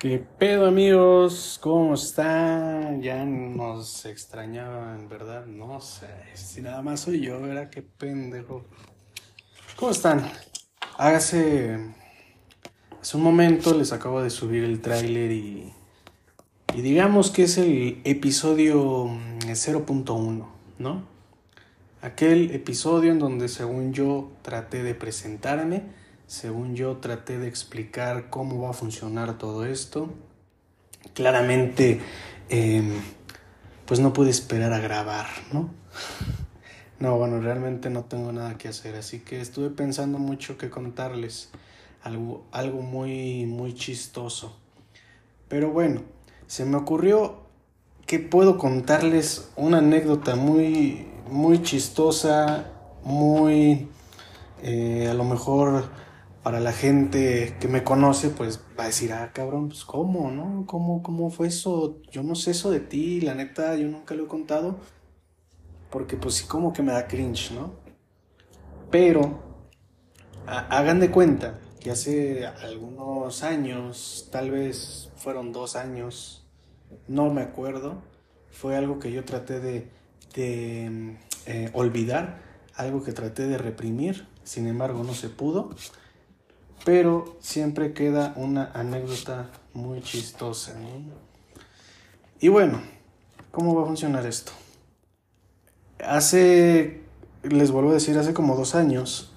¿Qué pedo amigos? ¿Cómo están? Ya nos extrañaban, ¿verdad? No sé, si nada más soy yo, ¿verdad? Qué pendejo. ¿Cómo están? Hágase... Hace un momento les acabo de subir el tráiler y... Y digamos que es el episodio 0.1, ¿no? Aquel episodio en donde según yo traté de presentarme según yo traté de explicar cómo va a funcionar todo esto. Claramente, em, pues no pude esperar a grabar, ¿no? No, bueno, realmente no tengo nada que hacer, así que estuve pensando mucho que contarles algo, algo muy, muy chistoso. Pero bueno, se me ocurrió que puedo contarles una anécdota muy, muy chistosa, muy, eh, a lo mejor para la gente que me conoce, pues va a decir, ah, cabrón, pues cómo, ¿no? ¿Cómo, cómo fue eso? Yo no sé eso de ti, la neta, yo nunca lo he contado, porque pues sí como que me da cringe, ¿no? Pero, hagan de cuenta que hace algunos años, tal vez fueron dos años, no me acuerdo, fue algo que yo traté de, de eh, olvidar, algo que traté de reprimir, sin embargo no se pudo pero siempre queda una anécdota muy chistosa. Y bueno, ¿cómo va a funcionar esto? Hace, les vuelvo a decir, hace como dos años,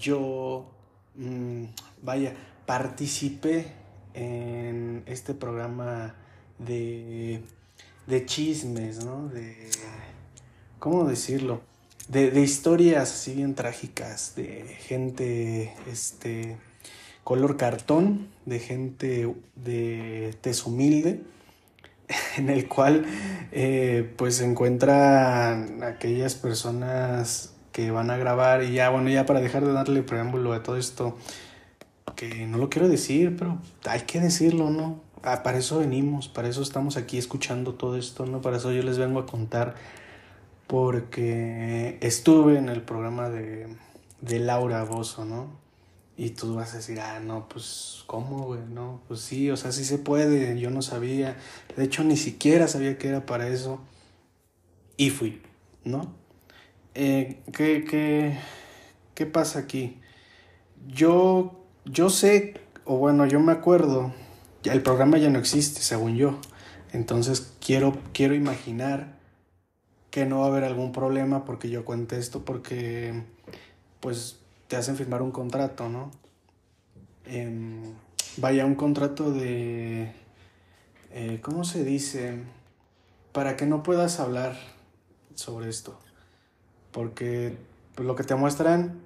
yo, mm, vaya, participé en este programa de, de chismes, ¿no? De, ¿cómo decirlo? De, de historias así bien trágicas, de gente, este, color cartón de gente de tez humilde, en el cual eh, pues se encuentran aquellas personas que van a grabar y ya, bueno, ya para dejar de darle preámbulo a todo esto, que no lo quiero decir, pero hay que decirlo, ¿no? Ah, para eso venimos, para eso estamos aquí escuchando todo esto, ¿no? Para eso yo les vengo a contar, porque estuve en el programa de, de Laura Bozo, ¿no? Y tú vas a decir, ah, no, pues, ¿cómo, güey? No, pues sí, o sea, sí se puede, yo no sabía. De hecho, ni siquiera sabía que era para eso. Y fui, ¿no? Eh, ¿qué, qué, qué pasa aquí? Yo, yo sé, o bueno, yo me acuerdo, el programa ya no existe, según yo. Entonces, quiero, quiero imaginar que no va a haber algún problema porque yo cuente esto, porque, pues, te hacen firmar un contrato, ¿no? Em, vaya, un contrato de... Eh, ¿Cómo se dice? Para que no puedas hablar sobre esto. Porque pues, lo que te muestran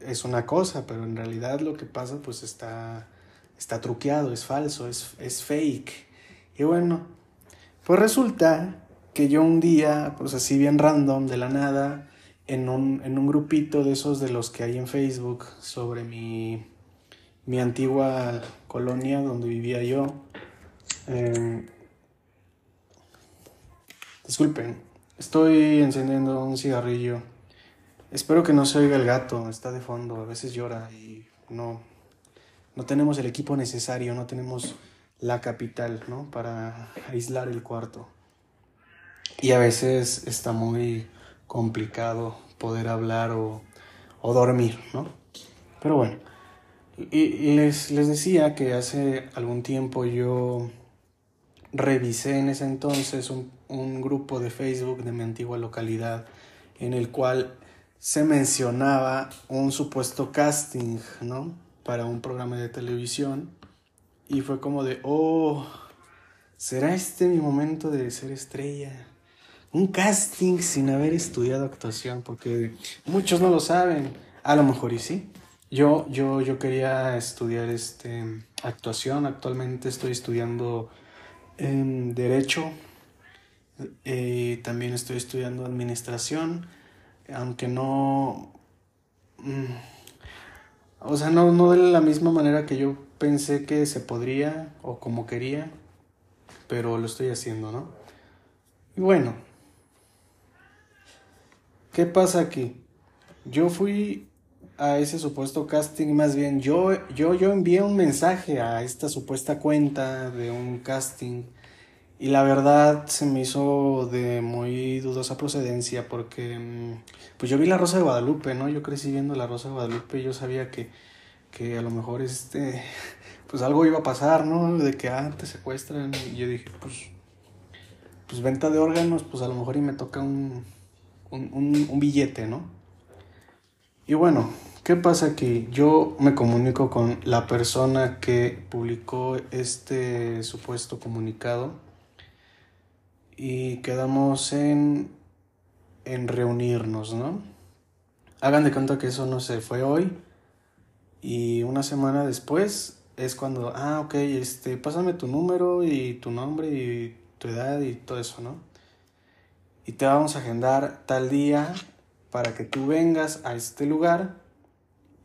es una cosa, pero en realidad lo que pasa pues está, está truqueado, es falso, es, es fake. Y bueno, pues resulta que yo un día, pues así bien random, de la nada, en un, en un grupito de esos de los que hay en Facebook sobre mi, mi antigua colonia donde vivía yo. Eh, disculpen, estoy encendiendo un cigarrillo. Espero que no se oiga el gato, está de fondo, a veces llora y no, no tenemos el equipo necesario, no tenemos la capital, ¿no? Para aislar el cuarto. Y a veces está muy complicado poder hablar o, dormir, ¿no? Pero bueno, y les, les decía que hace algún tiempo yo revisé en ese entonces un, un, grupo de Facebook de mi antigua localidad en el cual se mencionaba un supuesto casting, ¿no? Para un programa de televisión. Y fue como de, oh, ¿será este mi momento de ser estrella? Un casting sin haber estudiado actuación, porque muchos no lo saben, a lo mejor y sí. Yo, yo, yo quería estudiar este, actuación, actualmente estoy estudiando en Derecho, eh, también estoy estudiando Administración, aunque no... Mm, o sea, no, no de la misma manera que yo pensé que se podría o como quería, pero lo estoy haciendo, ¿no? Y bueno, ¿Qué pasa aquí? Yo fui a ese supuesto casting, más bien yo, yo, yo envié un mensaje a esta supuesta cuenta de un casting y la verdad se me hizo de muy dudosa procedencia porque mm, pues yo vi la Rosa de Guadalupe, ¿no? Yo crecí viendo la Rosa de Guadalupe y yo sabía que, que a lo mejor este pues algo iba a pasar, ¿no? De que ah, te secuestran y yo dije, pues pues venta de órganos, pues a lo mejor y me toca un, un, un billete, ¿no? Y bueno, ¿qué pasa aquí? Yo me comunico con la persona que publicó este supuesto comunicado y quedamos en, en reunirnos, ¿no? Hagan de cuenta que eso no se fue hoy y una semana después es cuando, ah, ok, este, pásame tu número y tu nombre y tu edad y todo eso, ¿no? Y te vamos a agendar tal día para que tú vengas a este lugar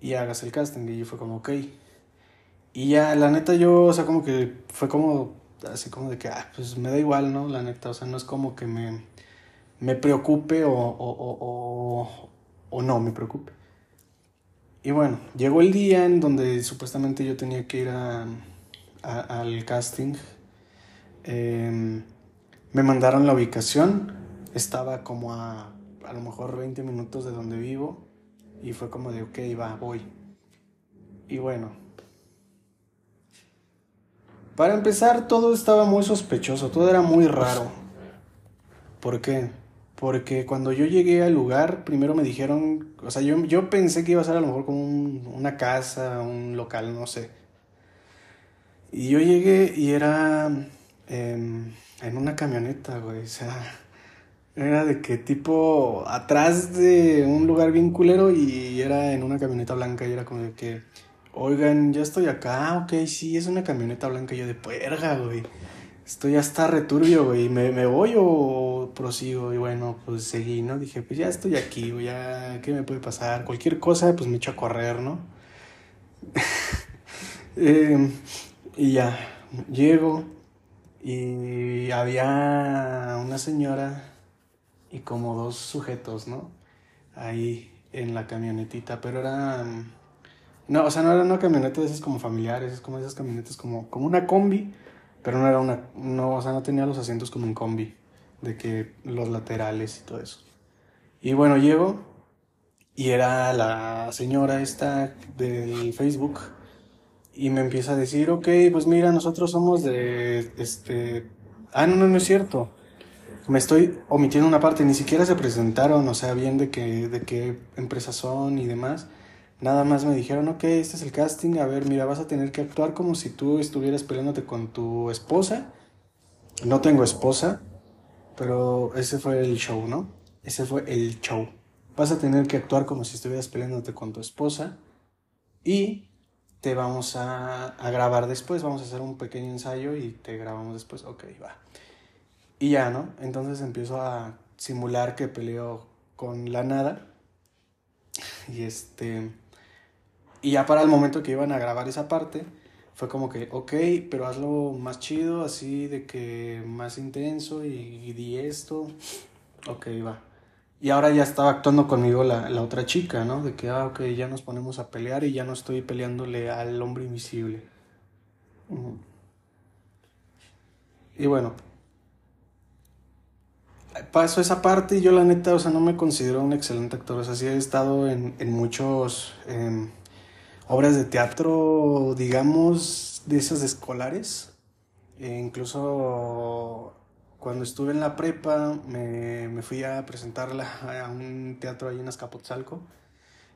y hagas el casting. Y yo fue como, ok. Y ya, la neta, yo, o sea, como que fue como, así como de que, ah, pues me da igual, ¿no? La neta, o sea, no es como que me, me preocupe o, o, o, o no me preocupe. Y bueno, llegó el día en donde supuestamente yo tenía que ir a, al casting. Em, me mandaron la ubicación. Estaba como a a lo mejor 20 minutos de donde vivo y fue como de, ok, va, voy. Y bueno, para empezar todo estaba muy sospechoso, todo era muy raro. ¿Por qué? Porque cuando yo llegué al lugar, primero me dijeron, o sea, yo, yo pensé que iba a ser a lo mejor como una casa, un local, no sé. Y yo llegué y era em, en una camioneta, güey, o sea, era de que tipo atrás de un lugar bien culero y era en una camioneta blanca y era como de que, oigan, ya estoy acá, ok, sí, es una camioneta blanca. Yo de puerga, güey. Esto ya está returbio, güey. ¿Me, ¿Me voy o prosigo? Y bueno, pues seguí, ¿no? Dije, pues ya estoy aquí, güey, ya, ¿qué me puede pasar? Cualquier cosa, pues me echo a correr, ¿no? Em, y ya, llego y había una señora y como dos sujetos, ¿no? Ahí en la camionetita, pero era... No, o sea, no era una camioneta de esas como familiares, es como esas camionetas como, como una combi, pero no era una, no, o sea, no tenía los asientos como un combi, de que los laterales y todo eso. Y bueno, llego y era la señora esta del Facebook y me empieza a decir, ok, pues mira, nosotros somos de, este, ah, no, no, no es cierto, me estoy omitiendo una parte, ni siquiera se presentaron, o sea, bien de, que, de qué empresas son y demás. Nada más me dijeron, ok, este es el casting, a ver, mira, vas a tener que actuar como si tú estuvieras peleándote con tu esposa. No tengo esposa, pero ese fue el show, ¿no? Ese fue el show. Vas a tener que actuar como si estuvieras peleándote con tu esposa y te vamos a, a grabar después, vamos a hacer un pequeño ensayo y te grabamos después. Ok, va. Y ya, ¿no? Entonces empiezo a simular que peleo con la nada. Y este. Y ya para el momento que iban a grabar esa parte, fue como que, ok, pero hazlo más chido, así de que más intenso y, di esto. Ok, va. Y ahora ya estaba actuando conmigo la, la, otra chica, ¿no? De que, ah, ok, ya nos ponemos a pelear y ya no estoy peleándole al hombre invisible. Y bueno, paso esa parte y yo la neta, o sea, no me considero un excelente actor. O sea, sí he estado en, en muchos em, obras de teatro, digamos, de esas escolares. E incluso cuando estuve en la prepa me, me, fui a presentarla a un teatro ahí en Azcapotzalco.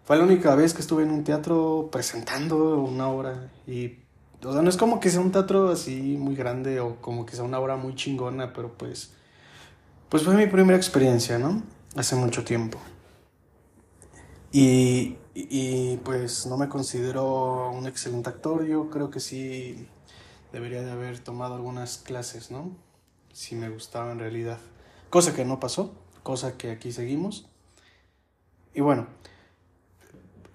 Fue la única vez que estuve en un teatro presentando una obra y, o sea, no es como que sea un teatro así muy grande o como que sea una obra muy chingona, pero pues pues fue mi primera experiencia, ¿no? Hace mucho tiempo. Y, y, pues no me considero un excelente actor, yo creo que sí debería de haber tomado algunas clases, ¿no? Si me gustaba en realidad. Cosa que no pasó, cosa que aquí seguimos. Y bueno,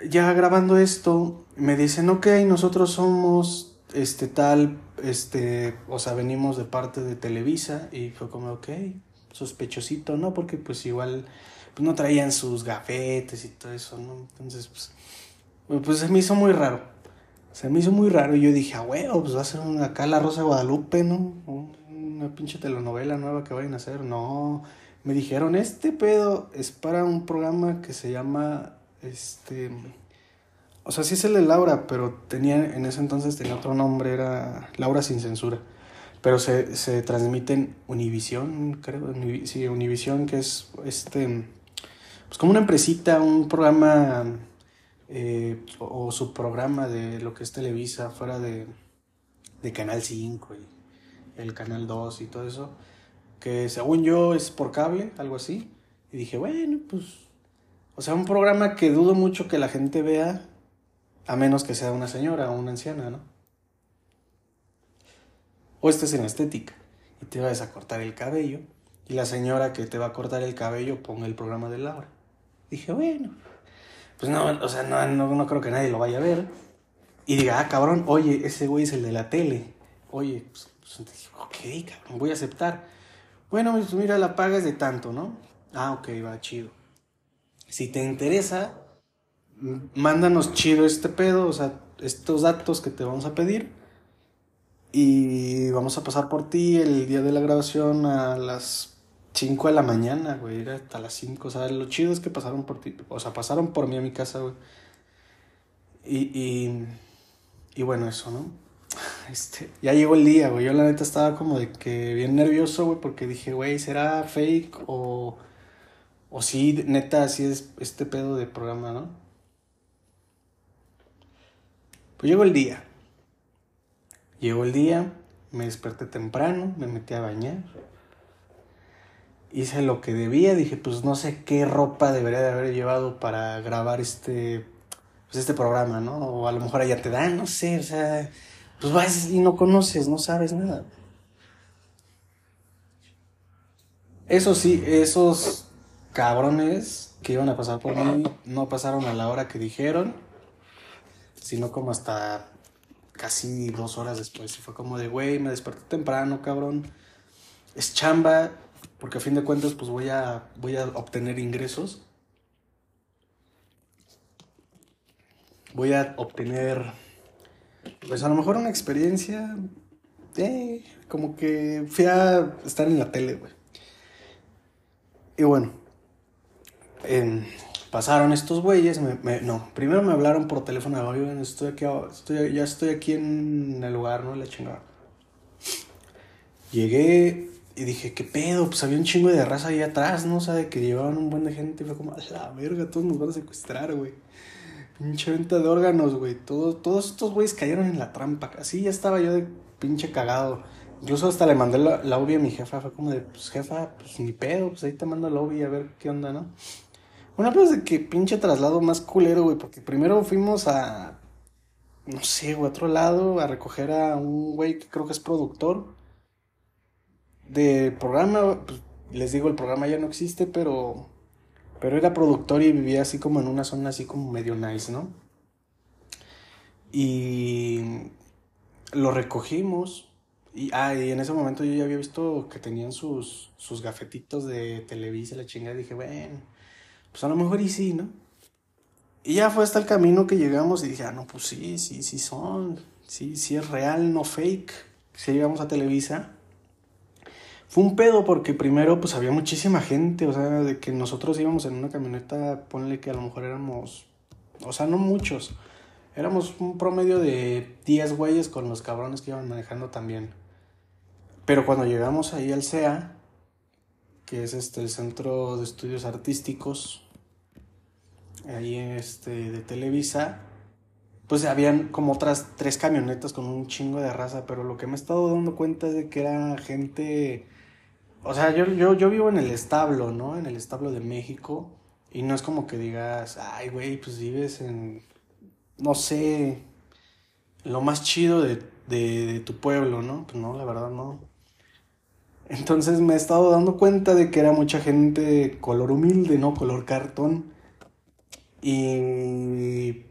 ya grabando esto, me dicen, ok, nosotros somos este tal, este, o sea, venimos de parte de Televisa y fue como, ok, sospechosito, ¿no? Porque pues igual pues no traían sus gafetes y todo eso, ¿no? Entonces, pues Pues se me hizo muy raro. Se me hizo muy raro y yo dije, ah, huevo, pues va a ser una, acá la Rosa Guadalupe, ¿no? Una pinche telenovela nueva que vayan a hacer. No, me dijeron, este pedo es para un programa que se llama, este, o sea, sí es el de Laura, pero tenía, en ese entonces tenía otro nombre, era Laura sin censura. Pero se, se transmite en Univisión, creo, sí, Univisión, que es, este, pues como una empresita, un programa eh, o, su programa de lo que es Televisa, fuera de, de Canal 5 y el Canal 2 y todo eso que según yo es por cable, algo así. Y dije, bueno, pues, o sea, un programa que dudo mucho que la gente vea, a menos que sea una señora o una anciana, ¿no? O estés en estética y te vas a cortar el cabello y la señora que te va a cortar el cabello ponga el programa de Laura. Dije, bueno, pues no, o sea, no, no, creo que nadie lo vaya a ver. Y diga, ah, cabrón, oye, ese güey es el de la tele. Oye, pues, pues ok, cabrón, voy a aceptar. Bueno, pues mira, la paga es de tanto, ¿no? Ah, ok, va, chido. Si te interesa, mándanos chido este pedo, o sea, estos datos que te vamos a pedir. Y vamos a pasar por ti el día de la grabación a las 5 de la mañana, güey. Era hasta las 5. O sea, lo chido es que pasaron por ti. O sea, pasaron por mí a mi casa, güey. Y, y, y bueno, eso, ¿no? Este, ya llegó el día, güey. Yo la neta estaba como de que bien nervioso, güey, porque dije, güey, ¿será fake o, o sí, neta, así es este pedo de programa, ¿no? Pues llegó el día. Llegó el día, me desperté temprano, me metí a bañar. Hice lo que debía, dije, pues no sé qué ropa debería de haber llevado para grabar este, pues este programa, ¿no? O a lo mejor allá te dan, no sé, o sea, pues vas y no conoces, no sabes nada. Eso sí, esos cabrones que iban a pasar por mí no pasaron a la hora que dijeron, sino como hasta casi dos horas después. Y fue como de, güey, me desperté temprano, cabrón. Es chamba, porque a fin de cuentas, pues voy a, voy a obtener ingresos. Voy a obtener pues a lo mejor una experiencia, eh, como que fui a estar en la tele, güey. Y bueno, pasaron estos güeyes, no, primero me hablaron por teléfono, estoy aquí, estoy, ya estoy aquí en el lugar, ¿no? La chingada. Llegué y dije, ¿qué pedo? Pues había un chingo de raza ahí atrás, ¿no? O sea, de que llevaban un buen de gente. Y fue como, a la verga, todos nos van a secuestrar, güey. Pinche venta de órganos, güey. Todos, todos estos güeyes cayeron en la trampa. Así ya estaba yo de pinche cagado. Incluso hasta le mandé la, la a mi jefa. Fue como de, pues jefa, pues ni pedo, pues ahí te mando la OBI a ver qué onda, ¿no? Una vez de que pinche traslado más culero, güey. Porque primero fuimos a, no sé, güey, otro lado a recoger a un güey que creo que es productor de programa. Pues, les digo, el programa ya no existe, pero pero era productor y vivía así como en una zona así como medio nice, ¿no? Y lo recogimos. Y, ah, y en ese momento yo ya había visto que tenían sus, sus gafetitos de Televisa, la chingada. Y dije, bueno, pues a lo mejor y sí, ¿no? Y ya fue hasta el camino que llegamos y dije, ah, no, pues sí, sí, sí son. Sí, sí es real, no fake. Si llegamos a Televisa. Fue un pedo porque primero pues había muchísima gente, o sea, de que nosotros íbamos en una camioneta, ponle que a lo mejor éramos, o sea, no muchos, éramos un promedio de 10 güeyes con los cabrones que iban manejando también. Pero cuando llegamos ahí al CEA, que es este el Centro de Estudios Artísticos, ahí este de Televisa, pues habían como otras tres camionetas con un chingo de raza, pero lo que me he estado dando cuenta es de que era gente o sea, yo, yo, yo vivo en el establo, ¿no? En el establo de México. Y no es como que digas, ay, güey, pues vives en, no sé, lo más chido de, de, tu pueblo, ¿no? Pues no, la verdad no. Entonces me he estado dando cuenta de que era mucha gente color humilde, ¿no? Color cartón. Y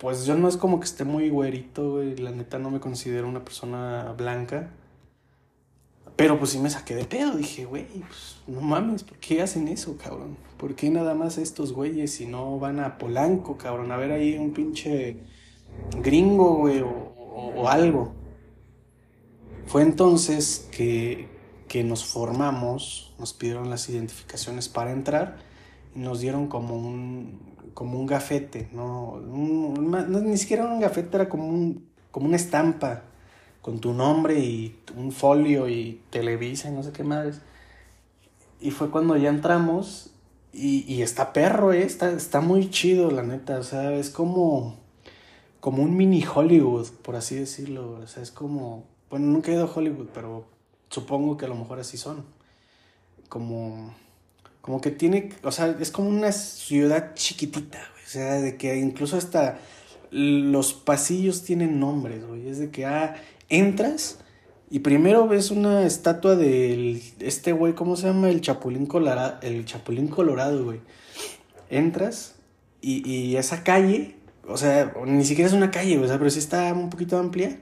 pues yo no es como que esté muy güerito, güey. La neta no me considero una persona blanca Pero pues sí me saqué de pedo, dije, güey, pues no mames, ¿por qué hacen eso, cabrón? ¿Por qué nada más estos güeyes si no van a Polanco, cabrón? A ver ahí un pinche gringo, güey, o, algo. Fue entonces que, que nos formamos, nos pidieron las identificaciones para entrar y nos dieron como un, como un gafete, ¿no? ni siquiera un gafete, era como, un, como una estampa con tu nombre y un folio y Televisa y no sé qué madres. Y fue cuando ya entramos y, y está perro, ¿eh? está, está muy chido, la neta. O sea, es como, como un mini Hollywood, por así decirlo. O sea, es como, bueno, nunca he ido a Hollywood, pero supongo que a lo mejor así son. Como, como que tiene, o sea, es como una ciudad chiquitita, O sea, de que incluso hasta los pasillos tienen nombres, güey. Es de que, ah, entras y primero ves una estatua del este güey, ¿cómo se llama? El Chapulín Colorado, el Chapulín Colorado, güey. Entras y, y, esa calle, o sea, ni siquiera es una calle, o sea, pero sí está un poquito amplia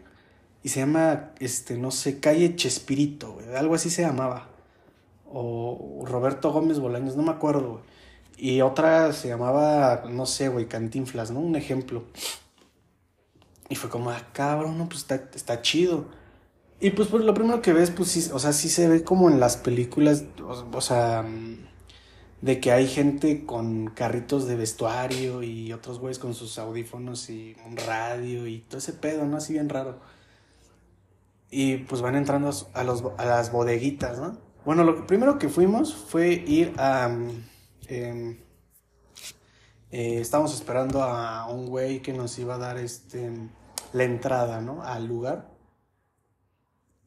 y se llama, este, no sé, calle Chespirito, güey, algo así se llamaba. O Roberto Gómez Bolaños, no me acuerdo, güey. Y otra se llamaba, no sé, güey, Cantinflas, ¿no? Un ejemplo. Y fue como, ah, cabrón, no, pues está, está chido. Y pues, pues, lo primero que ves, pues sí, o sea, sí se ve como en las películas, o, sea, de que hay gente con carritos de vestuario y otros güeyes con sus audífonos y un radio y todo ese pedo, ¿no? Así bien raro. Y pues van entrando a, los, a las bodeguitas, ¿no? Bueno, lo primero que fuimos fue ir a... Em, eh, estábamos esperando a un güey que nos iba a dar este, la entrada, ¿no? Al lugar.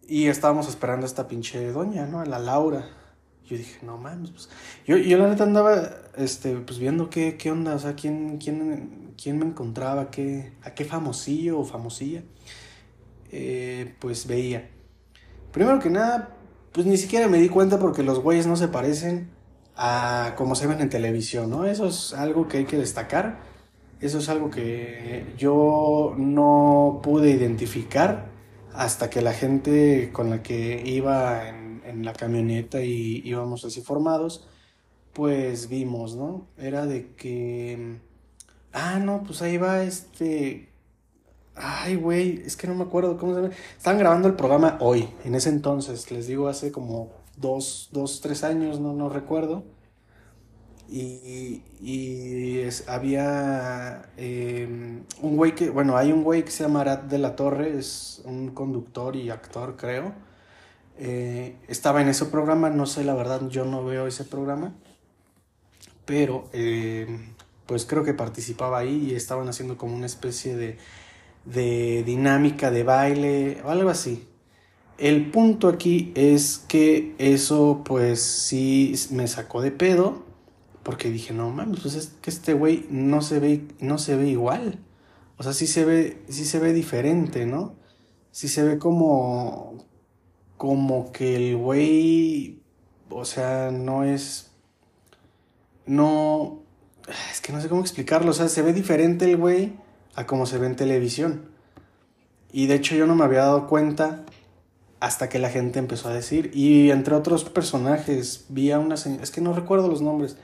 Y estábamos esperando a esta pinche doña, ¿no? A la Laura. Yo dije, no mames, pues. Yo, yo la neta andaba, este, pues viendo qué, qué onda, o sea, quién, quién, quién me encontraba, qué, a qué famosillo o famosilla. Eh, pues veía. Primero que nada, pues ni siquiera me di cuenta porque los güeyes no se parecen a como se ven en televisión, ¿no? Eso es algo que hay que destacar. Eso es algo que yo no pude identificar hasta que la gente con la que iba en, la camioneta y íbamos así formados, pues vimos, ¿no? Era de que, ah, no, pues ahí va este, ay, güey, es que no me acuerdo cómo se llama. Estaban grabando el programa hoy, en ese entonces, les digo, hace como dos, dos tres años, no, no recuerdo. Y, y había em, un güey que, bueno, hay un güey que se llama Arad de la Torre, es un conductor y actor, creo. Eh, estaba en ese programa, no sé la verdad, yo no veo ese programa, pero em, pues creo que participaba ahí y estaban haciendo como una especie de, de dinámica de baile o algo así. El punto aquí es que eso pues sí me sacó de pedo porque dije, no mames, pues es que este güey no se ve, no se ve igual. O sea, sí se ve, sí se ve diferente, ¿no? Sí se ve como, como que el güey, o sea, no es, no, es que no sé cómo explicarlo, o sea, se ve diferente el güey a como se ve en televisión. Y de hecho yo no me había dado cuenta hasta que la gente empezó a decir. Y entre otros personajes, vi a una señora, es que no recuerdo los nombres,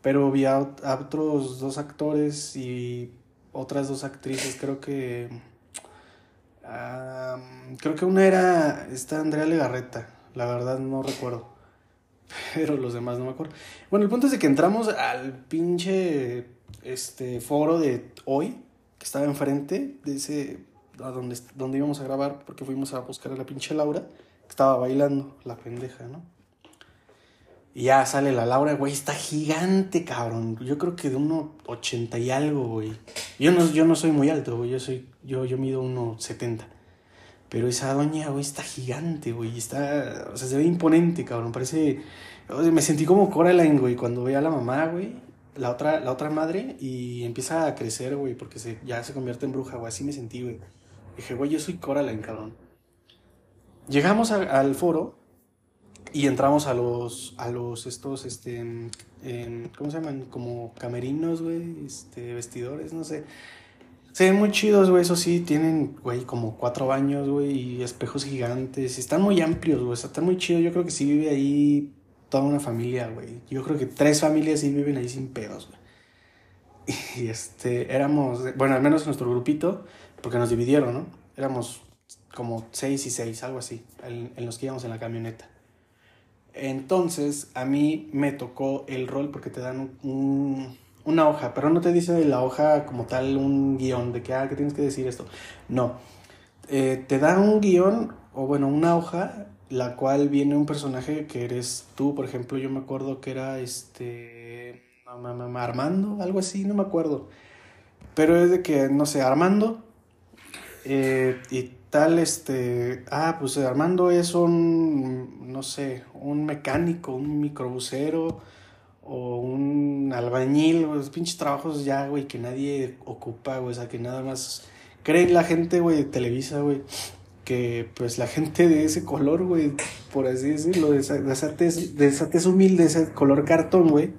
pero vi a, otros dos actores y otras dos actrices, creo que... creo que una era esta Andrea Legarreta, la verdad no recuerdo. Pero los demás no me acuerdo. Bueno, el punto es de que entramos al pinche este foro de hoy, que estaba enfrente de ese a donde, donde íbamos a grabar, porque fuimos a buscar a la pinche Laura, que estaba bailando, la pendeja, ¿no? Y ya sale la Laura, güey, está gigante, cabrón. Yo creo que de 1,80 y algo, güey. Yo no, yo no soy muy alto, güey. Yo soy, yo, yo mido 1,70. Pero esa doña, güey, está gigante, güey. Está, o sea, se ve imponente, cabrón. Parece, me sentí como Coraline, güey, cuando veía a la mamá, güey. La otra, la otra madre y empieza a crecer, güey, porque se, ya se convierte en bruja, güey. Así me sentí, güey. Dije, güey, yo soy Coraline, cabrón. Llegamos al foro y entramos a los, a los, estos, este, ¿cómo se llaman? Como camerinos, güey, este, vestidores, no sé. Se ven muy chidos, güey, eso sí, tienen, güey, como cuatro baños, güey, y espejos gigantes. Están muy amplios, güey, están muy chidos. Yo creo que sí vive ahí toda una familia, güey. Yo creo que tres familias sí viven ahí sin pedos, güey. Y este, éramos, bueno, al menos nuestro grupito, porque nos dividieron, ¿no? Éramos como seis y seis, algo así, en, en los que íbamos en la camioneta. Entonces, a mí me tocó el rol porque te dan un una hoja, pero no te dice la hoja como tal un guion de que, ah, que tienes que decir esto. No. Eh, te da un guion, o bueno, una hoja, la cual viene un personaje que eres tú, por ejemplo, yo me acuerdo que era este. Armando, algo así, no me acuerdo. Pero es de que, no sé, Armando. Eh, y tal, este. Ah, pues Armando es un. No sé, un mecánico, un microbusero o un albañil, los pinches trabajos ya, güey, que nadie ocupa, güey, o sea, que nada más cree la gente, güey, de Televisa, güey, que pues la gente de ese color, güey, por así decirlo, de esa, de esa, tez, de humilde, ese color cartón, güey,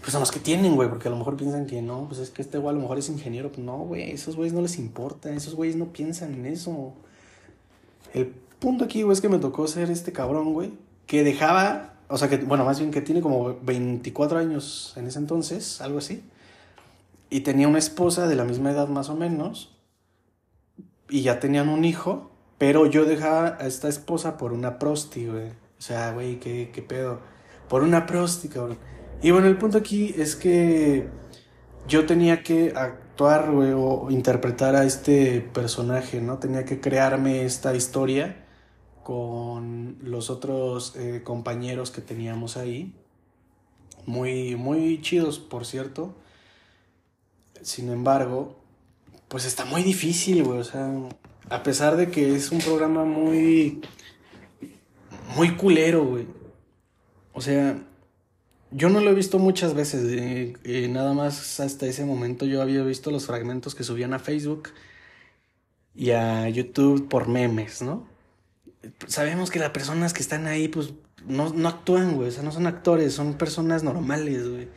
pues son los que tienen, güey, porque a lo mejor piensan que no, pues es que este güey a lo mejor es ingeniero, no, güey, esos güeyes no les importa, esos güeyes no piensan en eso. El punto aquí, güey, es que me tocó ser este cabrón, güey, que dejaba o sea que, bueno, más bien que tiene como 24 años en ese entonces, algo así. Y tenía una esposa de la misma edad más o menos. Y ya tenían un hijo. Pero yo dejaba a esta esposa por una prosti, güey. O sea, güey, ¿qué, qué pedo. Por una prosti, cabrón. Y bueno, el punto aquí es que yo tenía que actuar, güey, o interpretar a este personaje, ¿no? Tenía que crearme esta historia con los otros eh, compañeros que teníamos ahí. Muy, muy chidos, por cierto. Sin embargo, pues está muy difícil, güey. O sea, a pesar de que es un programa muy, muy culero, güey. O sea, yo no lo he visto muchas veces. Eh, eh, nada más hasta ese momento yo había visto los fragmentos que subían a Facebook y a YouTube por memes, ¿no? sabemos que las personas que están ahí, pues, no, no actúan, güey. O sea, no son actores, son personas normales, güey.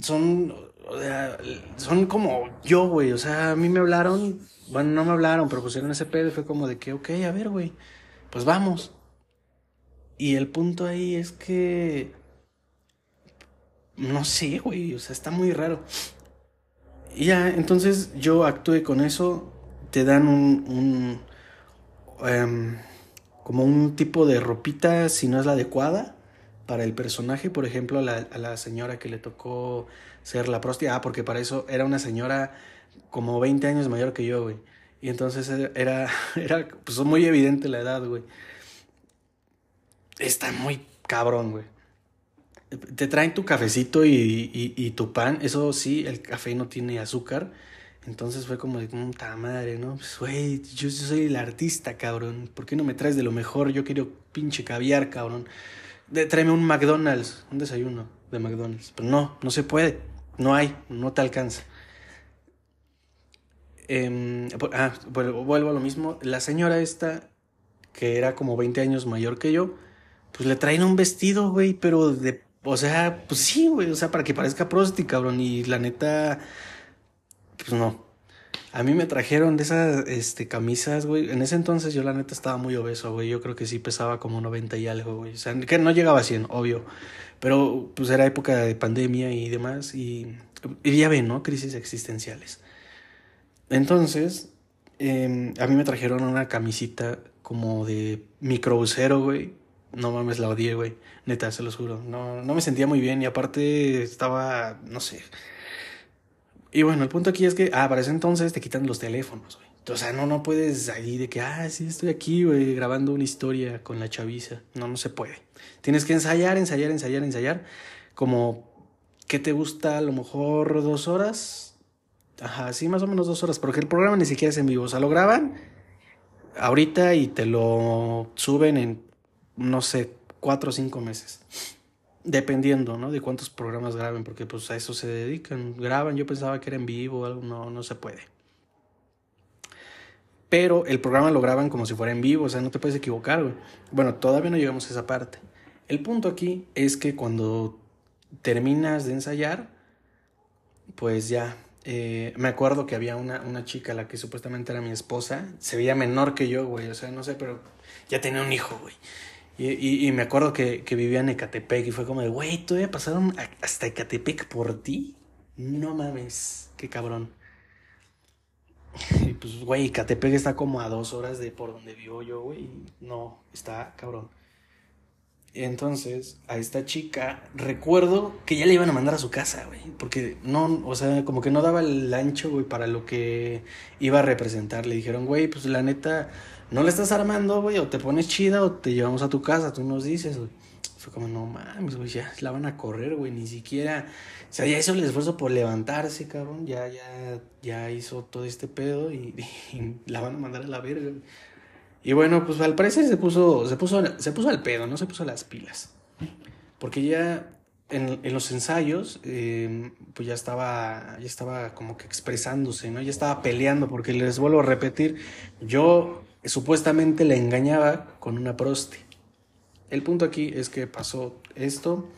Son, o sea, son como yo, güey. O sea, a mí me hablaron, bueno, no me hablaron, pero pusieron ese pedo y fue como de que, ok, a ver, güey, pues vamos. Y el punto ahí es que, no sé, güey, o sea, está muy raro. Y ya, entonces yo actué con eso, te dan un, un em, como un tipo de ropita si no es la adecuada para el personaje, por ejemplo, la, a la señora que le tocó ser la prostia, ah, porque para eso era una señora como 20 años mayor que yo, güey. Y entonces era, era pues muy evidente la edad, güey. Está muy cabrón, güey. Te traen tu cafecito y, y, tu pan. Eso sí, el café no tiene azúcar. Entonces fue como de, puta madre, ¿no? Pues, güey, yo, soy el artista, cabrón. ¿Por qué no me traes de lo mejor? Yo quiero pinche caviar, cabrón. De, tráeme un McDonald's, un desayuno de McDonald's. Pero no, no se puede. No hay, no te alcanza. Eh, ah, vuelvo a lo mismo. La señora esta, que era como 20 años mayor que yo, pues le traen un vestido, güey, pero de... O sea, pues sí, güey, o sea, para que parezca prosti, cabrón. Y la neta pues no. A mí me trajeron de esas este, camisas, güey. En ese entonces yo la neta estaba muy obeso, güey. Yo creo que sí pesaba como 90 y algo, güey. O sea, que no llegaba a 100, obvio. Pero pues era época de pandemia y demás. Y, ya ven, ¿no? Crisis existenciales. Entonces, eh, a mí me trajeron una camisita como de microbusero, güey. No mames, la odié, güey. Neta, se los juro. No, no me sentía muy bien y aparte estaba, no sé y bueno, el punto aquí es que, ah, para ese entonces te quitan los teléfonos, güey. O sea, no, no puedes ahí de que, ah, sí, estoy aquí, güey, grabando una historia con la chaviza. No, no se puede. Tienes que ensayar, ensayar, ensayar, ensayar. Como, ¿qué te gusta? A lo mejor dos horas. Ajá, sí, más o menos dos horas. Porque el programa ni siquiera es en vivo. O sea, lo graban ahorita y te lo suben en, no sé, cuatro o cinco meses. Dependiendo, ¿no? De cuántos programas graben, porque pues a eso se dedican. Graban, yo pensaba que era en vivo, algo, no, no se puede. Pero el programa lo graban como si fuera en vivo, o sea, no te puedes equivocar, güey. Bueno, todavía no llegamos a esa parte. El punto aquí es que cuando terminas de ensayar, pues ya, eh, me acuerdo que había una, una chica, la que supuestamente era mi esposa, se veía menor que yo, güey, o sea, no sé, pero ya tenía un hijo, güey. Y, y, me acuerdo que, que, vivía en Ecatepec y fue como de, güey, ¿todavía pasaron hasta Ecatepec por ti? No mames, qué cabrón. Y pues, güey, Ecatepec está como a dos horas de por donde vivo yo, güey. No, está cabrón. Entonces, a esta chica, recuerdo que ya le iban a mandar a su casa, güey. Porque no, o sea, como que no daba el ancho, güey, para lo que iba a representar. Le dijeron, güey, pues la neta, no le estás armando, güey, o te pones chida o te llevamos a tu casa, tú nos dices, güey. Fue como, no mames, güey, ya la van a correr, güey, ni siquiera. O sea, ya hizo el esfuerzo por levantarse, cabrón. Ya, ya, ya hizo todo este pedo y, y la van a mandar a la verga, güey. Y bueno, pues al parecer se puso, se puso, se puso al pedo, no se puso las pilas. Porque ya en, en los ensayos, eh, pues ya estaba, ya estaba como que expresándose, ¿no? Ya estaba peleando, porque les vuelvo a repetir, yo supuestamente le engañaba con una prosti. El punto aquí es que pasó esto,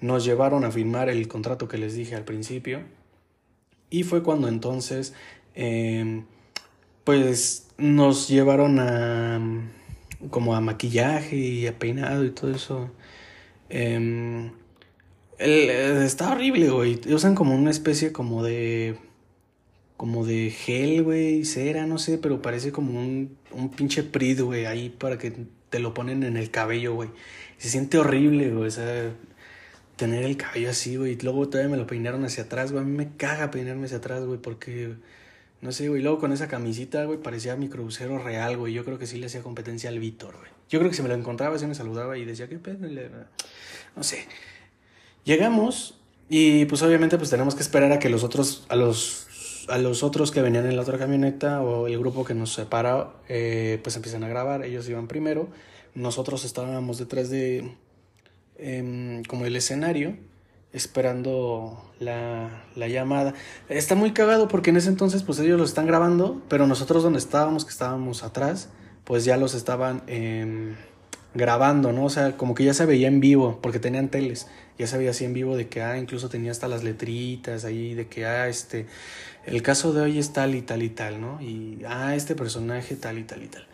nos llevaron a firmar el contrato que les dije al principio, y fue cuando entonces, eh, pues nos llevaron a como a maquillaje y a peinado y todo eso. Eh, está horrible, güey. Usan como una especie como de. Como de gel, güey, cera, no sé, pero parece como un, un pinche prid, güey, ahí para que te lo ponen en el cabello, güey. Se siente horrible, güey, o sea, tener el cabello así, güey. Y luego todavía me lo peinaron hacia atrás, güey. A mí me caga peinarme hacia atrás, güey, porque no sé, güey. Luego con esa camisita, güey, parecía mi crucero real, güey. Yo creo que sí le hacía competencia al Víctor, güey. Yo creo que si me lo encontraba, sí me saludaba y decía, ¿qué pedo? No sé. Llegamos y pues obviamente pues tenemos que esperar a que los otros, a los, a los otros que venían en la otra camioneta o el grupo que nos separa, eh, pues empiezan a grabar. Ellos iban primero. Nosotros estábamos detrás de, eh, como el escenario esperando la, la, llamada. Está muy cagado porque en ese entonces pues ellos lo están grabando, pero nosotros donde estábamos, que estábamos atrás, pues ya los estaban eh, grabando, ¿no? O sea, como que ya se veía en vivo, porque tenían teles, ya se veía así en vivo de que, ah, incluso tenía hasta las letritas ahí, de que, ah, este, el caso de hoy es tal y tal y tal, ¿no? Y, ah, este personaje tal y tal y tal.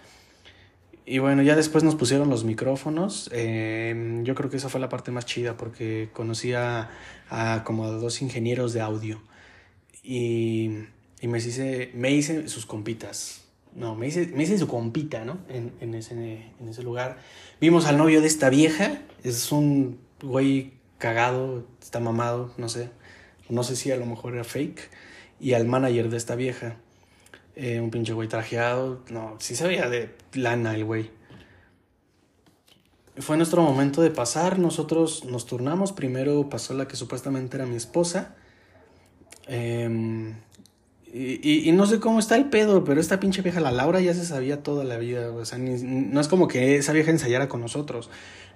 Y bueno, ya después nos pusieron los micrófonos. Eh, yo creo que esa fue la parte más chida porque conocí a, a como dos ingenieros de audio. Y, y, me, hice, me hice sus compitas. No, me hice, me hice su compita, ¿no? En, en, ese, en ese lugar. Vimos al novio de esta vieja. Es un güey cagado, está mamado, no sé. No sé si a lo mejor era fake. Y al manager de esta vieja. Eh, un pinche güey trajeado. No, sí se de lana el güey. Fue nuestro momento de pasar. Nosotros nos turnamos. Primero pasó la que supuestamente era mi esposa. Eh, y, y, no sé cómo está el pedo, pero esta pinche vieja, la Laura, ya se sabía toda la vida. O sea, no es como que esa vieja ensayara con nosotros.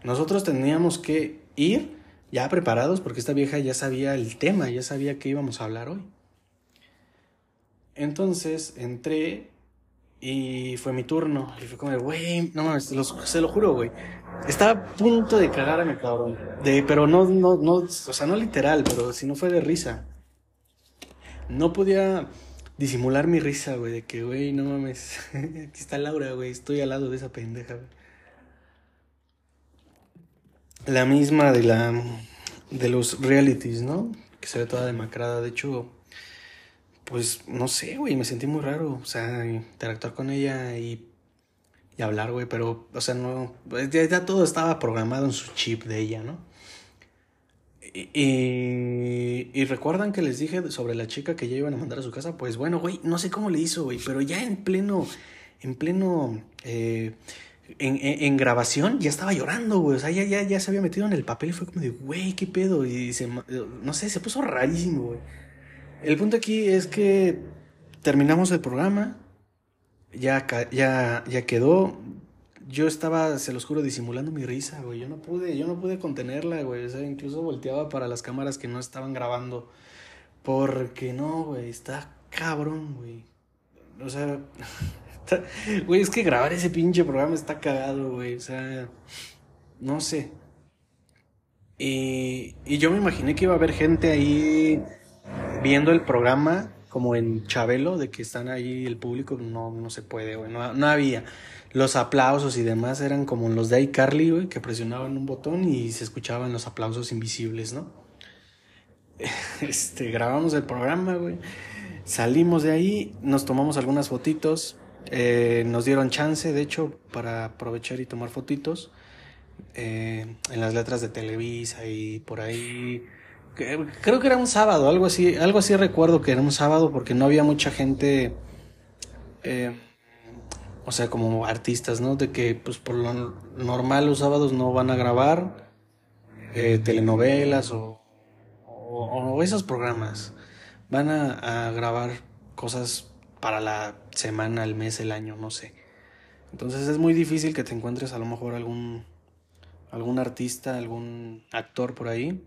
Nosotros teníamos que ir ya preparados porque esta vieja ya sabía el tema, ya sabía que íbamos a hablar hoy. Entonces entré y fue mi turno. Y fue como, güey, no mames, se lo juro, güey. Estaba a punto de cagar a mi cabrón. De, pero no, no, no, o sea, no literal, pero si no fue de risa. No podía disimular mi risa, güey, de que, güey, no mames, aquí está Laura, güey, estoy al lado de esa pendeja, güey. La misma de la, de los realities, ¿no? Que se ve toda demacrada. De hecho, pues no sé, güey, me sentí muy raro, o sea, interactuar con ella y, y hablar, güey, pero, o sea, no, pues, ya, ya, todo estaba programado en su chip de ella, ¿no? Y, y, recuerdan que les dije sobre la chica que ya iban a mandar a su casa, pues bueno, güey, no sé cómo le hizo, güey, pero ya en pleno, en pleno, eh, en, en, en, grabación ya estaba llorando, güey, o sea, ya, ya, ya se había metido en el papel y fue como de, güey, ¿qué pedo? Y se, no sé, se puso rarísimo, güey. El punto aquí es que terminamos el programa, ya, ya, ya quedó. Yo estaba, se los juro, disimulando mi risa, güey. Yo no pude, yo no pude contenerla, güey. O sea, incluso volteaba para las cámaras que no estaban grabando. Porque no, güey, está cabrón, güey. O sea, güey, es que grabar ese pinche programa está cagado, güey. O sea, no sé. Y, y yo me imaginé que iba a haber gente ahí viendo el programa como en Chabelo, de que están ahí el público, no, no se puede, güey, no, no había. Los aplausos y demás eran como los de iCarly, güey, que presionaban un botón y se escuchaban los aplausos invisibles, ¿no? Este, grabamos el programa. Salimos de ahí, nos tomamos algunas fotitos, eh, nos dieron chance, de hecho, para aprovechar y tomar fotitos eh, en las letras de Televisa y por ahí. Creo que era un sábado, algo así, algo así recuerdo que era un sábado porque no había mucha gente, eh, o sea, como artistas, ¿no? De que, pues, por lo normal los sábados no van a grabar telenovelas o, o, esos programas. Van a, a grabar cosas para la semana, el mes, el año, no sé. Entonces es muy difícil que te encuentres a lo mejor algún algún artista, algún actor por ahí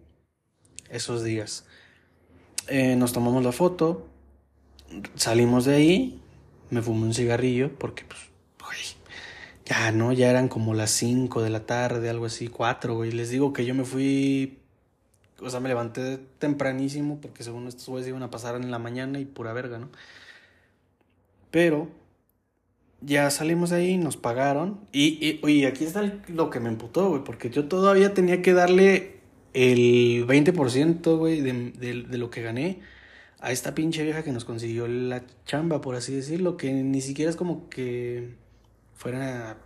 esos días. Eh, nos tomamos la foto, salimos de ahí, me fumé un cigarrillo porque pues, ya no, ya eran como las 5 de la tarde, algo así, 4, güey. Les digo que yo me fui, o sea, me levanté tempranísimo porque según estos güeyes iban a pasar en la mañana y pura verga, ¿no? Pero ya salimos de ahí, nos pagaron. Y, y aquí está lo que me emputó, güey, porque yo todavía tenía que darle el 20%, güey, de, de, lo que gané a esta pinche vieja que nos consiguió la chamba, por así decirlo, que ni siquiera es como que fuera...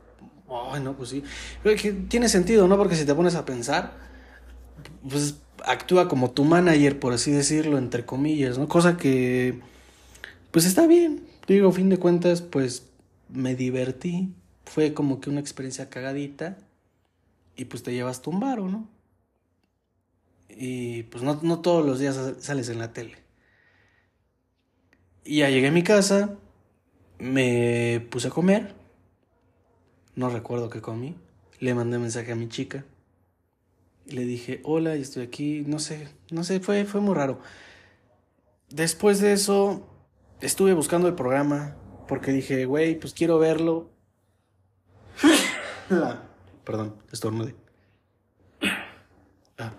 Oh, no, pues sí. Que tiene sentido, ¿no? Porque si te pones a pensar, pues actúa como tu manager, por así decirlo, entre comillas, ¿no? Cosa que, pues está bien, Digo, fin de cuentas, pues me divertí. Fue como que una experiencia cagadita. Y pues te llevas tu ¿no? Y pues no, no todos los días sales en la tele. Y ya llegué a mi casa, me puse a comer. No recuerdo qué comí. Le mandé mensaje a mi chica. Y le dije, hola, estoy aquí. No sé, no sé, fue, fue muy raro. Después de eso, estuve buscando el programa porque dije, güey, pues quiero verlo. Perdón, estornude. Ah,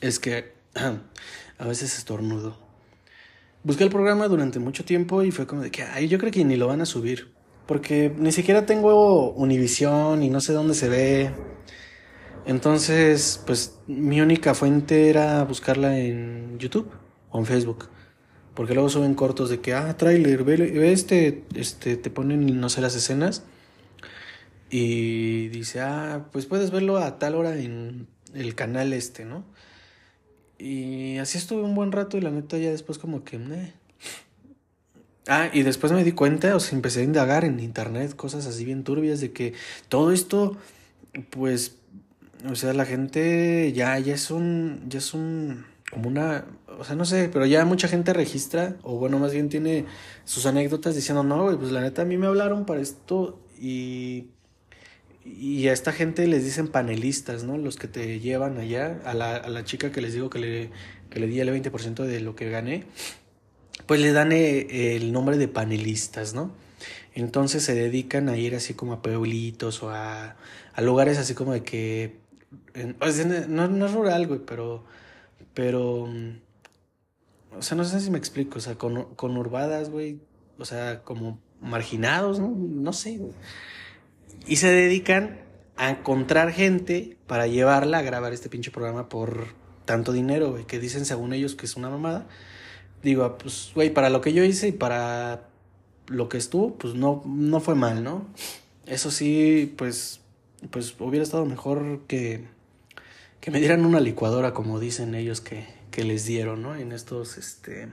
es que a veces estornudo. Busqué el programa durante mucho tiempo y fue como de que, ay, yo creo que ni lo van a subir. Porque ni siquiera tengo Univision y no sé dónde se ve. Entonces, pues mi única fuente era buscarla en YouTube o en Facebook. Porque luego suben cortos de que, ah, tráiler, ve, este, este, te ponen, no sé, las escenas. Y dice, ah, pues puedes verlo a tal hora en el canal este, ¿no? Y así estuve un buen rato y la neta ya después como que... Ah, y después me di cuenta, o sea, empecé a indagar en internet cosas así bien turbias de que todo esto, pues, o sea, la gente ya, ya es un, ya es un, como una, o sea, no sé, pero ya mucha gente registra, o bueno, más bien tiene sus anécdotas diciendo, no, güey, pues la neta a mí me hablaron para esto y, y a esta gente les dicen panelistas, ¿no? Los que te llevan allá, a la, a la chica que les digo que le, que le di el 20% de lo que gané, pues le dan eh, el nombre de panelistas, ¿no? Entonces se dedican a ir así como a pueblitos o a, a lugares así como de que... no, no es rural, güey, pero... Pero o sea, no sé si me explico, o sea, con, conurbadas, güey, o sea, como marginados, ¿no? No sé. Y se dedican a encontrar gente para llevarla a grabar este pinche programa por tanto dinero, güey, que dicen según ellos que es una mamada. Digo, pues, güey, para lo que yo hice y para lo que estuvo, pues no, no fue mal, ¿no? Eso sí, pues, pues hubiera estado mejor que, que me dieran una licuadora, como dicen ellos que, que les dieron, ¿no? En estos, este,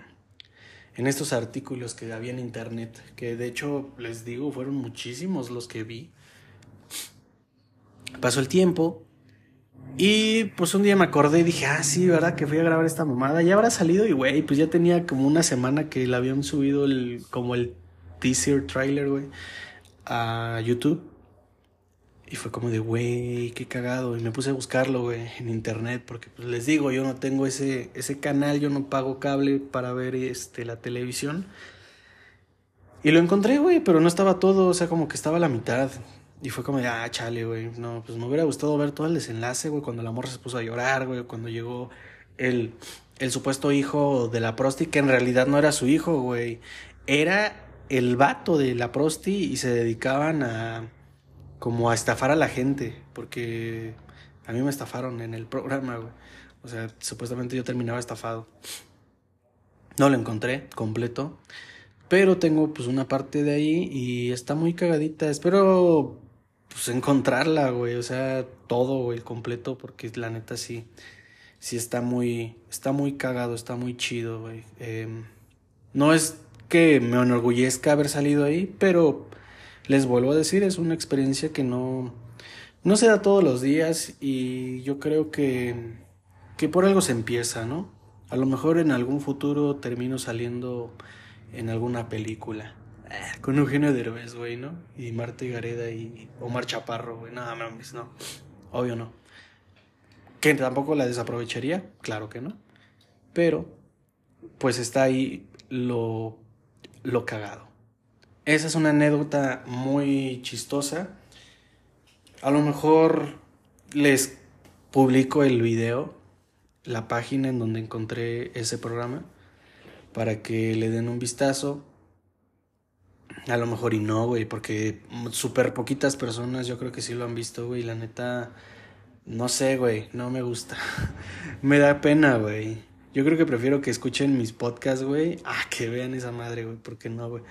en estos artículos que había en internet, que de hecho les digo, fueron muchísimos los que vi. Pasó el tiempo y pues un día me acordé y dije, ah, sí, ¿verdad? Que fui a grabar esta mamada. Ya habrá salido y, güey, pues ya tenía como una semana que le habían subido el, como el teaser trailer, güey, a YouTube. Y fue como de, güey, qué cagado. Y me puse a buscarlo, güey, en internet, porque pues, les digo, yo no tengo ese, ese canal, yo no pago cable para ver este, la televisión. Y lo encontré, güey, pero no estaba todo, o sea, como que estaba la mitad. Y fue como de, ah, chale, güey. No, pues me hubiera gustado ver todo el desenlace, güey, cuando la morra se puso a llorar, güey, cuando llegó el, el supuesto hijo de la prosti, que en realidad no era su hijo, güey. Era el vato de la prosti y se dedicaban a como a estafar a la gente, porque a mí me estafaron en el programa, güey. O sea, supuestamente yo terminaba estafado. No lo encontré completo, pero tengo pues una parte de ahí y está muy cagadita. Espero pues encontrarla, güey, o sea, todo, güey, el completo, porque la neta sí, sí está muy, está muy cagado, está muy chido, güey. Em, no es que me enorgullezca haber salido ahí, pero les vuelvo a decir, es una experiencia que no, no se da todos los días y yo creo que, que por algo se empieza, ¿no? A lo mejor en algún futuro termino saliendo en alguna película. Con Eugenio Derbez, güey, ¿no? Y Marta Gareda y Omar Chaparro, güey. Nada mames, no. Obvio no. Que tampoco la desaprovecharía, claro que no. Pero, pues está ahí lo, lo cagado. Esa es una anécdota muy chistosa. A lo mejor les publico el video, la página en donde encontré ese programa, para que le den un vistazo. A lo mejor y no, güey, porque súper poquitas personas yo creo que sí lo han visto, güey. La neta, no sé, güey, no me gusta. me da pena, güey. Yo creo que prefiero que escuchen mis podcasts, güey, a que vean esa madre, güey, porque no, güey.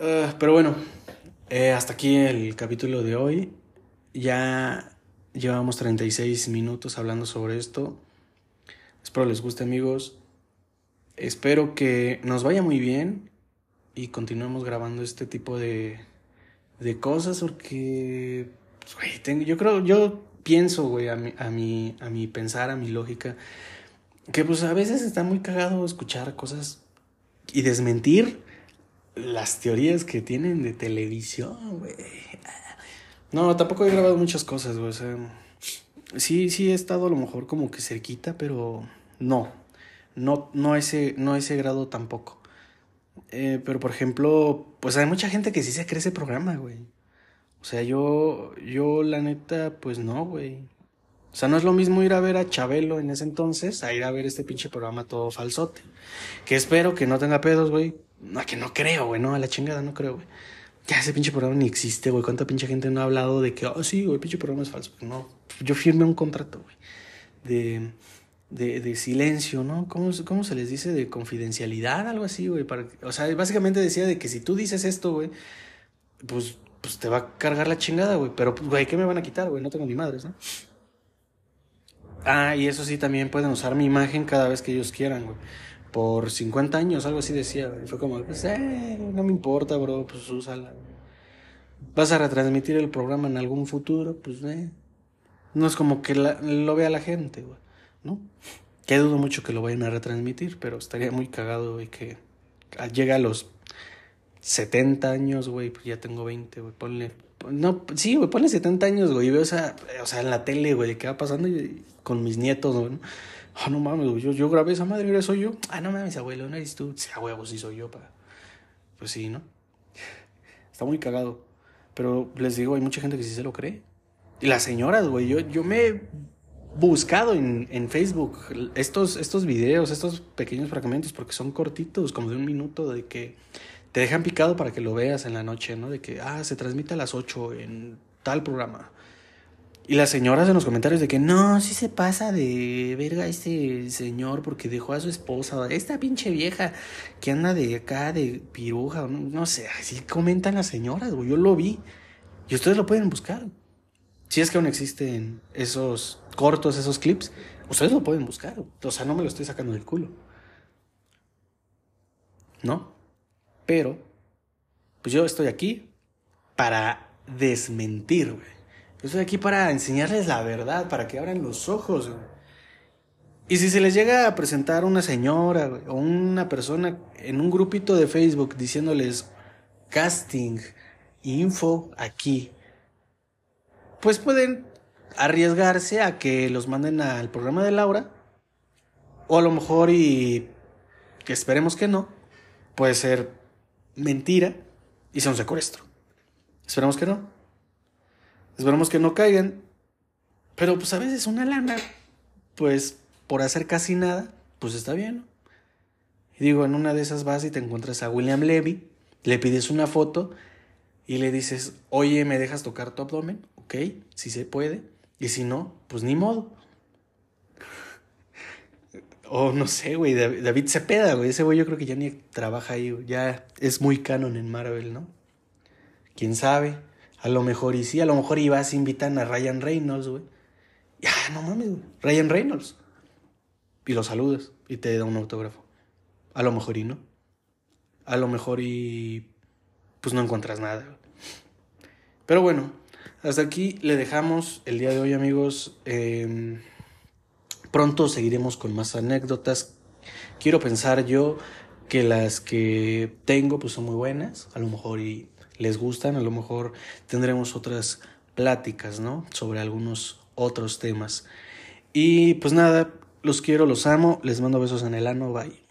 Ah, pero bueno, eh, hasta aquí el capítulo de hoy. Ya llevamos 36 minutos hablando sobre esto. Espero les guste, amigos. Espero que nos vaya muy bien y continuemos grabando este tipo de, de cosas porque, pues, güey, tengo, yo creo, yo pienso, güey, a mi, a, mi, a mi pensar, a mi lógica, que pues a veces está muy cagado escuchar cosas y desmentir las teorías que tienen de televisión, güey. No, tampoco he grabado muchas cosas, güey. O sea, sí, sí he estado a lo mejor como que cerquita, pero no. No, no ese, no ese grado tampoco. Eh, pero por ejemplo, pues hay mucha gente que sí se cree ese programa, güey. O sea, yo, yo la neta, pues no, güey. O sea, no es lo mismo ir a ver a Chabelo en ese entonces a ir a ver este pinche programa todo falsote. Que espero que no tenga pedos, güey. No, que no creo, güey, no, a la chingada no creo, güey. Ya ese pinche programa ni existe, güey. ¿Cuánta pinche gente no ha hablado de que, oh, sí, güey, pinche programa es falso? No, yo firmé un contrato, güey. De, de, de, silencio, ¿no? ¿Cómo, ¿Cómo se les dice? De confidencialidad, algo así, güey. Para, o sea, básicamente decía de que si tú dices esto, güey, pues, pues te va a cargar la chingada, güey. Pero, pues, güey, ¿qué me van a quitar, güey? No tengo ni madres, ¿no? Ah, y eso sí, también pueden usar mi imagen cada vez que ellos quieran, güey por 50 años, algo así decía. Y fue como, pues, eh, no me importa, bro, pues úsala. ¿Vas a retransmitir el programa en algún futuro? Pues, eh. No es como que lo vea la gente, güey, Que dudo mucho que lo vayan a retransmitir, pero estaría muy cagado, güey, que llegue a los 70 años, güey, pues ya tengo 20, güey, ponle... No, sí, güey, ponle 70 años, güey, veo esa, o sea, en la tele, güey, qué va pasando con mis nietos, güey. Ah, no mames, yo, yo grabé esa madre, ¿era soy yo? Ah, no mames, abuelo, no eres tú. Sí, sí soy yo, pa. Pues sí, ¿no? Está muy cagado. Pero les digo, hay mucha gente que sí se lo cree. Y las señoras, güey, yo, yo me buscado en, en Facebook estos, estos videos, estos pequeños fragmentos, porque son cortitos, como de un minuto, de que te dejan picado para que lo veas en la noche, ¿no? De que, ah, se transmite a las 8 en tal programa. Y las señoras en los comentarios de que no, sí se pasa de verga este señor porque dejó a su esposa, esta pinche vieja que anda de acá de piruja, no, no sé, así comentan las señoras, yo lo vi. Y ustedes lo pueden buscar. Si es que aún existen esos cortos, esos clips, ustedes lo pueden buscar. O sea, no me lo estoy sacando del culo. ¿No? Pero, pues yo estoy aquí para desmentir, güey yo estoy aquí para enseñarles la verdad, para que abran los ojos. Y si se les llega a presentar una señora o una persona en un grupito de Facebook diciéndoles casting, info aquí, pues pueden arriesgarse a que los manden al programa de Laura. O a lo mejor y esperemos que no, puede ser mentira y sea un secuestro. Esperemos que no. Esperamos que no caigan. Pero pues a veces una lana, pues por hacer casi nada, pues está bien. Y digo, en una de esas vas y te encuentras a William Levy, le pides una foto y le dices, oye, ¿me dejas tocar tu abdomen? Ok, si se puede. Y si no, pues ni modo. O no sé, güey, David Cepeda, güey. Ese güey yo creo que ya ni trabaja ahí, Ya es muy canon en Marvel, ¿no? ¿Quién sabe? A lo mejor y sí, a lo mejor ibas, invitan a Ryan Reynolds, güey. Ya, no mames, güey. Ryan Reynolds. Y lo saludas y te da un autógrafo. A lo mejor y no. A lo mejor y pues no encuentras nada. Pero bueno, hasta aquí le dejamos el día de hoy, amigos. Em, pronto seguiremos con más anécdotas. Quiero pensar yo que las que tengo pues son muy buenas. A lo mejor y les gustan. A lo mejor tendremos otras pláticas, ¿no? Sobre algunos otros temas. Y pues nada, los quiero, los amo. Les mando besos en el ano. Bye.